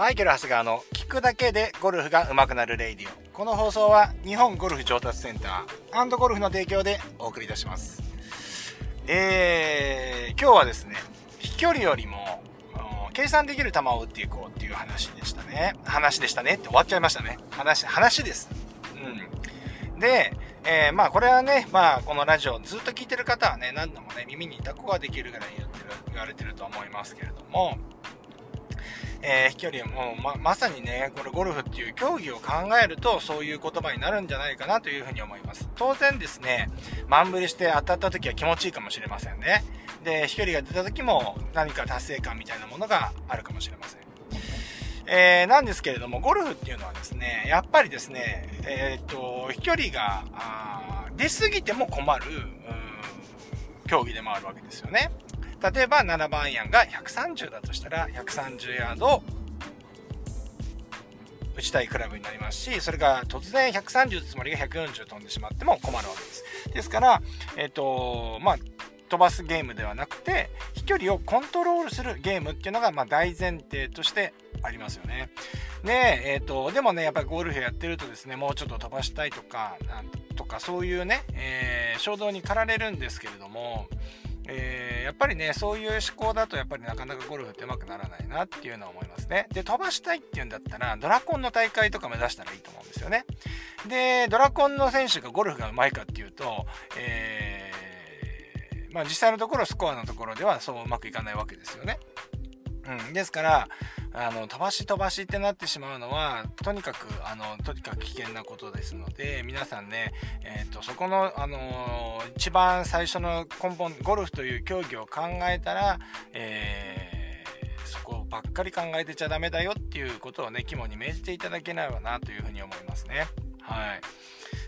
マイケル・ハスガーの聞くだけでゴルフが上手くなるレイディオ。この放送は日本ゴルフ上達センターゴルフの提供でお送りいたします。えー、今日はですね、飛距離よりも計算できる球を打っていこうっていう話でしたね。話でしたねって終わっちゃいましたね。話、話です。うん。で、えー、まあこれはね、まあこのラジオずっと聞いてる方はね、何度もね、耳にいた子ができるぐらい言ってる、言われてると思いますけれども、えー、飛距離もままさにね、これゴルフっていう競技を考えるとそういう言葉になるんじゃないかなというふうに思います。当然ですね、マンブリして当たった時は気持ちいいかもしれませんね。で、飛距離が出た時も何か達成感みたいなものがあるかもしれません。えー、なんですけれども、ゴルフっていうのはですね、やっぱりですね、えー、っと、飛距離が出過ぎても困る、競技でもあるわけですよね。例えば7番アイアンが130だとしたら130ヤード打ちたいクラブになりますしそれが突然130つもりが140飛んでしまっても困るわけですですからえっ、ー、とまあ飛ばすゲームではなくて飛距離をコントロールするゲームっていうのがま大前提としてありますよね。で、えーと、でもねやっぱりゴルフやってるとですねもうちょっと飛ばしたいとかなんとかそういうね、えー、衝動に駆られるんですけれどもえー、やっぱりねそういう思考だとやっぱりなかなかゴルフってうまくならないなっていうのは思いますね。で飛ばしたいっていうんだったらドラコンの大会とか目指したらいいと思うんですよね。でドラコンの選手がゴルフがうまいかっていうと、えー、まあ、実際のところスコアのところではそううまくいかないわけですよね。うん、ですからあの飛ばし飛ばしってなってしまうのはとにかくあのとにかく危険なことですので皆さんね、えーと、そこの、あのー、一番最初の根本ゴルフという競技を考えたら、えー、そこばっかり考えてちゃダメだよっていうことをね肝に銘じていただけないばなというふうに思いますね。はい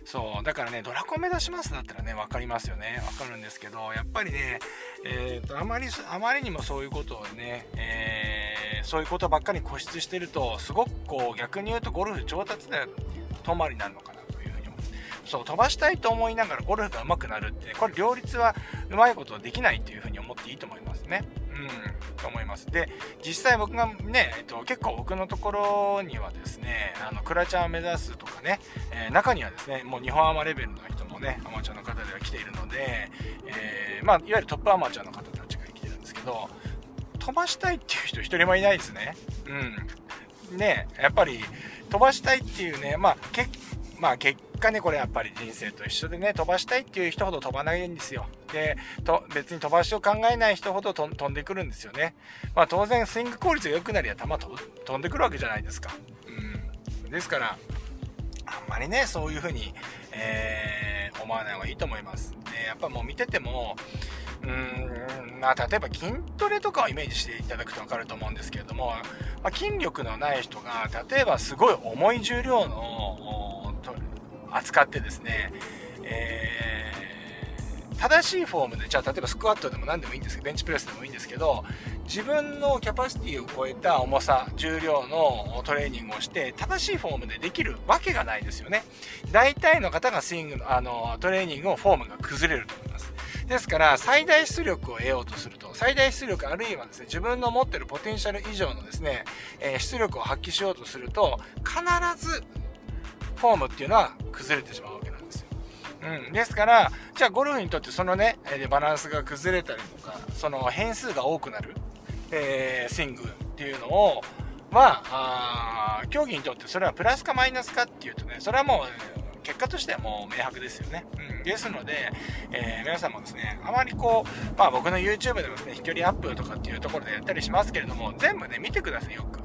そうだからねドラコン目指しますだったらね分かりますよね。分かるんですけどやっぱりね、えーと、あまりあまりにもそういうことをね、えー、そういうことばっかり固執してるとすごくこう逆に言うとゴルフ上達で止まりになるのかなというふうに思う。そう飛ばしたいと思いながらゴルフが上手くなるって、これ両立はうまいことできないというふうに思っていいと思いますね。うんと思います。で実際僕がね、えっと、結構僕のところにはですねあのクラチャーを目指すとかね、えー、中にはですねもう日本アマレベルの人もねアマチュアの方では来ているので、えー、まあ、いわゆるトップアマチュアの方たちが来てるんですけど飛ばしたいっていう人一人もいないですね。うん。ねやっぱり飛ばしたいっていうねまあ結まあ結果ね、これやっぱり人生と一緒でね、飛ばしたいっていう人ほど飛ばないんですよ。で、と別に飛ばしを考えない人ほど飛んでくるんですよね。まあ当然スイング効率が良くなりゃ球飛んでくるわけじゃないですか。うん。ですから、あんまりね、そういう風に、えー、思わない方がいいと思います。で、やっぱもう見てても、うーんまあ、例えば筋トレとかをイメージしていただくと分かると思うんですけれども、まあ、筋力のない人が例えばすごい重い重量の扱ってですね、えー、正しいフォームで、じゃあ例えばスクワットでも何でもいいんですけど、ベンチプレスでもいいんですけど、自分のキャパシティを超えた重さ、重量のトレーニングをして、正しいフォームでできるわけがないですよね。大体の方がスイングの、あの、トレーニングをフォームが崩れると思います。ですから、最大出力を得ようとすると、最大出力あるいはですね、自分の持ってるポテンシャル以上のですね、え、出力を発揮しようとすると、必ずフォームっていうのは崩れてしまうわけなんですよ。うん、ですから、じゃあゴルフにとってそのね、バランスが崩れたりとか、その変数が多くなる、えー、スイングっていうのを、まあ競技にとってそれはプラスかマイナスかっていうとね、それはもう、結果としてはもう明白ですよね。うん、ですので、えー、皆さんもですね、あまりこう、まあ僕の YouTube でもですね、飛距離アップとかっていうところでやったりしますけれども、全部ね、見てください、よく。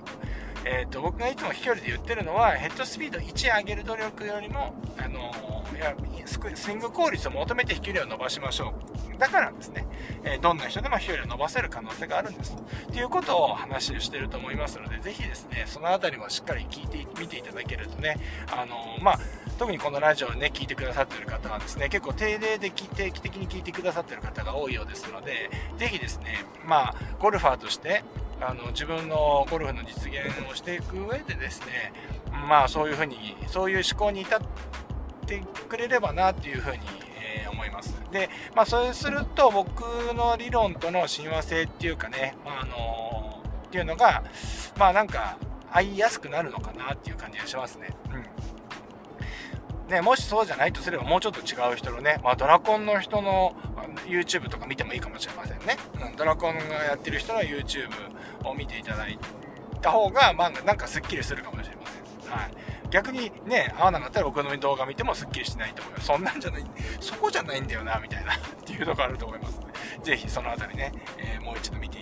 えーと、僕がいつも飛距離で言ってるのはヘッドスピード1上げる努力よりも、あのいやスイング効率を求めて飛距離を伸ばしましょう。だからですね、えー、どんな人でも飛距離を伸ばせる可能性があるんです。ということを話をしてると思いますのでぜひですねその辺りもしっかり聞いてみていただけるとね、あのまあ、特にこのラジオをね聞いてくださってる方はですね結構定例で定期的に聞いてくださってる方が多いようですのでぜひですねまあゴルファーとしてあの自分のゴルフの実現をしていく上でですねまあそういうふうにそういう思考に至ってくれればなっていうふうに、えー、思いますでまあそうすると僕の理論との親和性っていうかね、まあ、あのっていうのがまあなんか合いやすくなるのかなっていう感じがしますね。うんね、もしそうじゃないとすればもうちょっと違う人のね、まあ、ドラコンの人の YouTube とか見てもいいかもしれませんね。うん、ドラコンがやってる人の YouTube を見ていただいた方が、まあ、なんかすっきりするかもしれません。はい。逆にね、合わなかったら僕の動画見てもすっきりしないと思います。そんなんじゃない、そこじゃないんだよな、みたいなっていうのがあると思いますので、ぜひそのあたりね、えー、もう一度見て、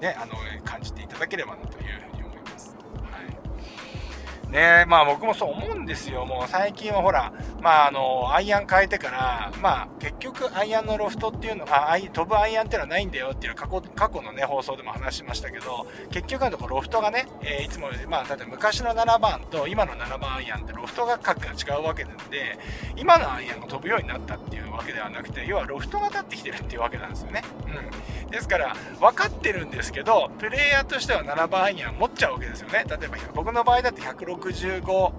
ね、あの、感じていただければなというふうに思います。はい。ねまあ僕もそう思うんですよ。もう最近はほら、まああの、アイアン変えてから、まあ結局アイアンのロフトっていうのは、飛ぶアイアンっていうのはないんだよっていう過去過去のね、放送でも話しましたけど、結局のところロフトがね、えー、いつも、まあ例えば昔の7番と今の7番アイアンってロフトが角が違うわけなんで、今のアイアンが飛ぶようになったっていうわけではなくて、要はロフトが立ってきてるっていうわけなんですよね。うん。ですから、分かってるんですけど、プレイヤーとしては7番アイアン持っちゃうわけですよね。例えば僕の場合だって165、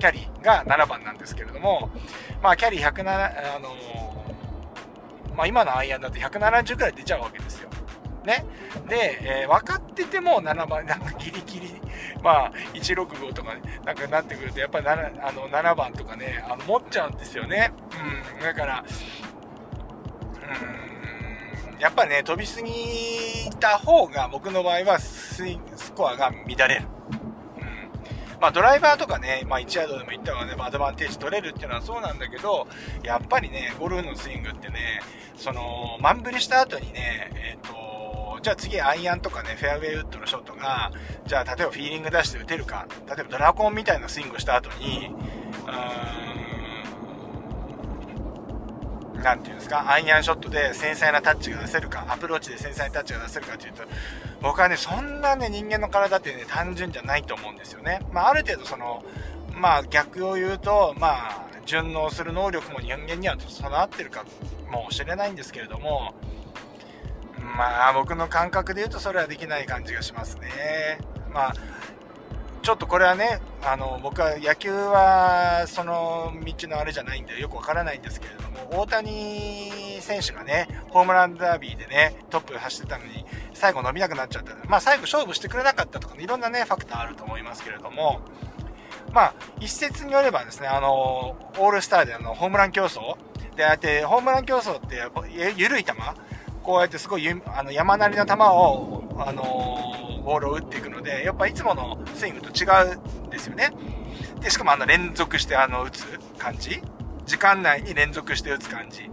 キャリーが7番なんですけれども、まあ、キャリー107、あのー、まあ、今のアイアンだと170くらい出ちゃうわけですよ。ね。で、えー、分かってても7番、なんかギリギリ、まあ、165とか、なんかなってくると、やっぱり 7, あの7番とかね、あの持っちゃうんですよね。うん。だから、うん、やっぱね、飛びすぎた方が、僕の場合はスイスコアが乱れる。まあ、ドライバーとかね、まあ、1ヤードでも行った方がね、アドバンテージ取れるっていうのはそうなんだけど、やっぱりね、ゴルフのスイングってね、その、満振りした後にね、えっ、ー、と、じゃあ次アイアンとかね、フェアウェイウッドのショットが、じゃあ例えばフィーリング出して打てるか、例えばドラコンみたいなスイングした後に、うーん、なんていうんですか、アイアンショットで繊細なタッチが出せるか、アプローチで繊細なタッチが出せるかというと、僕はね、そんなね、人間の体ってね、単純じゃないと思うんですよね。まあ、ある程度その、まあ、逆を言うと、まあ、順応する能力も人間には備わってるかもしれないんですけれども、まあ、僕の感覚で言うとそれはできない感じがしますね。まあ、ちょっとこれはね、あの、僕は野球はその道のあれじゃないんでよくわからないんですけれども、大谷選手がね、ホームランダービーでね、トップ走ってたのに、最後伸びなくなっちゃった。まあ最後勝負してくれなかったとか、ね、いろんなね、ファクターあると思いますけれども、まあ、一説によればですね、あの、オールスターであの、ホームラン競争であって、ホームラン競争ってやっぱ、緩い球？こうやってすごいあの山なりの球を、あの、ボールを打っていくので、やっぱいつものスイングと違うんですよね。で、しかもあの連続してあの打つ感じ時間内に連続して打つ感じ。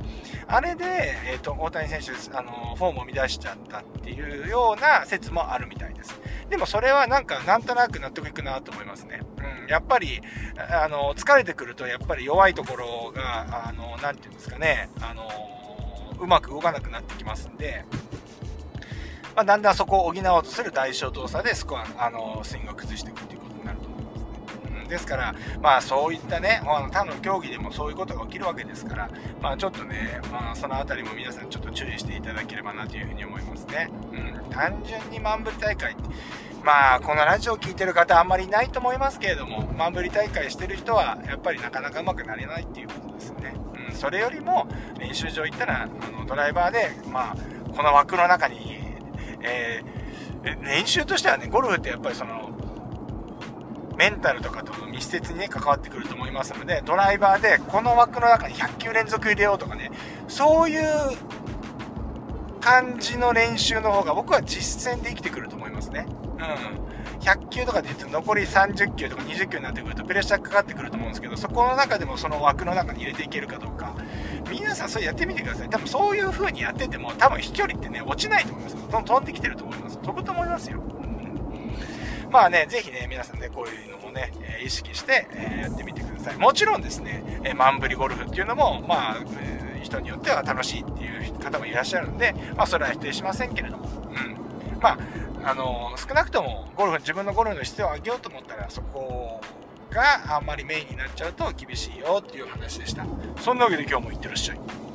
あれで、えっ、ー、と、大谷選手、あの、フォームを乱しちゃったっていうような説もあるみたいです。でもそれはなんか、なんとなく納得いくなと思いますね。うん、やっぱり、あの、疲れてくると、やっぱり弱いところが、あの、なんていうんですかね、あの、うまく動かなくなってきますんで、まあ、だんだんそこを補おうとする代償動作でスコア、あの、スイングを崩していくということになると思いますね。うん、ですから、まあそういったね、あの他の競技でもそういうことが起きるわけですから、まあちょっとね、まあその辺りも皆さんちょっと注意していただければなというふうに思いますね。うん、単純にマンブリ大会って、まあこのラジオを聴いてる方あんまりいないと思いますけれども、マンブリ大会してる人はやっぱりなかなかうまくなれないっていうことですよね。それよりも練習場行ったらあのドライバーで、まあ、この枠の中に、えー、練習としてはねゴルフってやっぱりそのメンタルとかと密接にね関わってくると思いますのでドライバーでこの枠の中に100球連続入れようとかねそういう感じの練習の方が僕は実践で生きてくると思いますね。うん100球とかで言って残り30球とか20球になってくるとプレッシャーかかってくると思うんですけどそこの中でもその枠の中に入れていけるかどうか皆さんそれやってみてください。多分そういう風にやってても多分飛距離ってね落ちないと思います。ど飛んできてると思います。飛ぶと思いますよ、うん、まあねぜひね皆さんねこういうのもね意識して、えやってみてください。もちろんですね、えマンブリゴルフっていうのもまあ、え人によっては楽しいっていう方もいらっしゃるんでまあそれは否定しませんけれども。うん。まああの少なくともゴルフ自分のゴルフの質を上げようと思ったらそこをがあんまりメインになっちゃうと厳しいよっていう話でした。そんなわけで今日もいってらっしゃい。